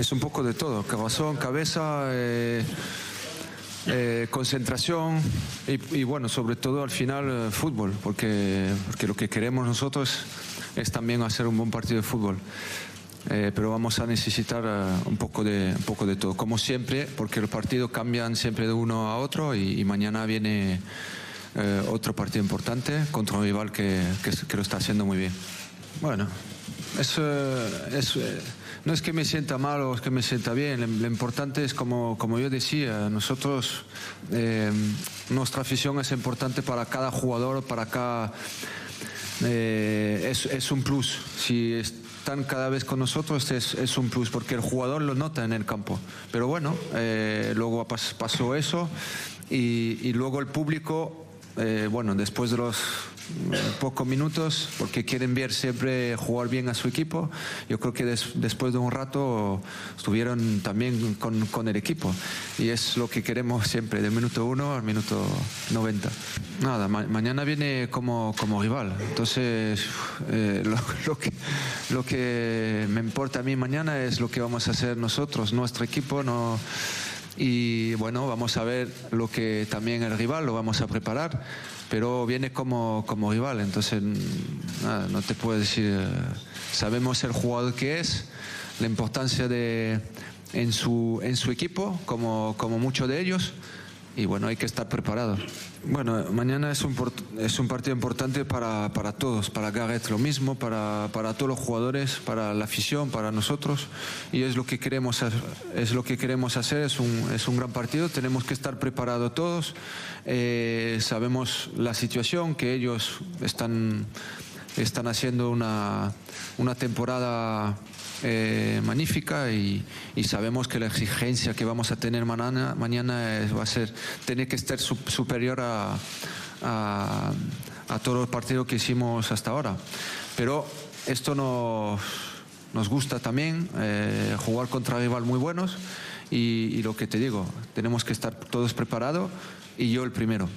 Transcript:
Es un poco de todo, corazón, cabeza, eh, eh, concentración y, bueno, sobre todo al final eh, fútbol, porque, porque lo que queremos nosotros es también hacer un buen partido de fútbol. Eh, pero vamos a necesitar un, poco de, un poco de todo, como siempre, porque los partidos cambian siempre de uno a otro y, mañana viene otro partido importante contra un rival que, que, que, lo está haciendo muy bien. Bueno, es, es, no es que me sienta mal o es que me sienta bien, lo, importante es como, como yo decía, nosotros, nuestra afición es importante para cada jugador, para cada... es, es un plus. Si están cada vez con nosotros es, es, un plus porque el jugador lo nota en el campo. Pero bueno, eh, luego pas, pasó eso y, luego el público, eh, bueno, después de los pocos minutos, porque quieren ver siempre jugar bien a su equipo, yo creo que des, después de un rato estuvieron también con, con, el equipo y es lo que queremos siempre, del minuto 1 al minuto 90. Nada, ma mañana viene como, como rival, entonces eh, lo, lo que lo que me importa a mí mañana es lo que vamos a hacer nosotros, nuestro equipo, no y bueno, vamos a ver lo que también el rival lo vamos a preparar, pero viene como, como rival, entonces no te puedo decir, sabemos el jugador que es, la importancia de en su, en su equipo, como, como muchos de ellos, y bueno, hay que estar preparados. Bueno, mañana es un, es un partido importante para, para todos, para Gareth lo mismo, para, para, todos los jugadores, para la afición, para nosotros, y es lo que queremos, es lo que queremos hacer, es un, es un gran partido, tenemos que estar preparados todos, eh, sabemos la situación, que ellos están, están haciendo una, una temporada eh, magnífica y, sabemos que la exigencia que vamos a tener mañana, mañana va a ser tener que estar su, superior a, a, todos los partidos que hicimos hasta ahora. Pero esto nos, nos gusta también, eh, jugar contra rival muy buenos y lo que te digo, tenemos que estar todos preparados y yo el primero.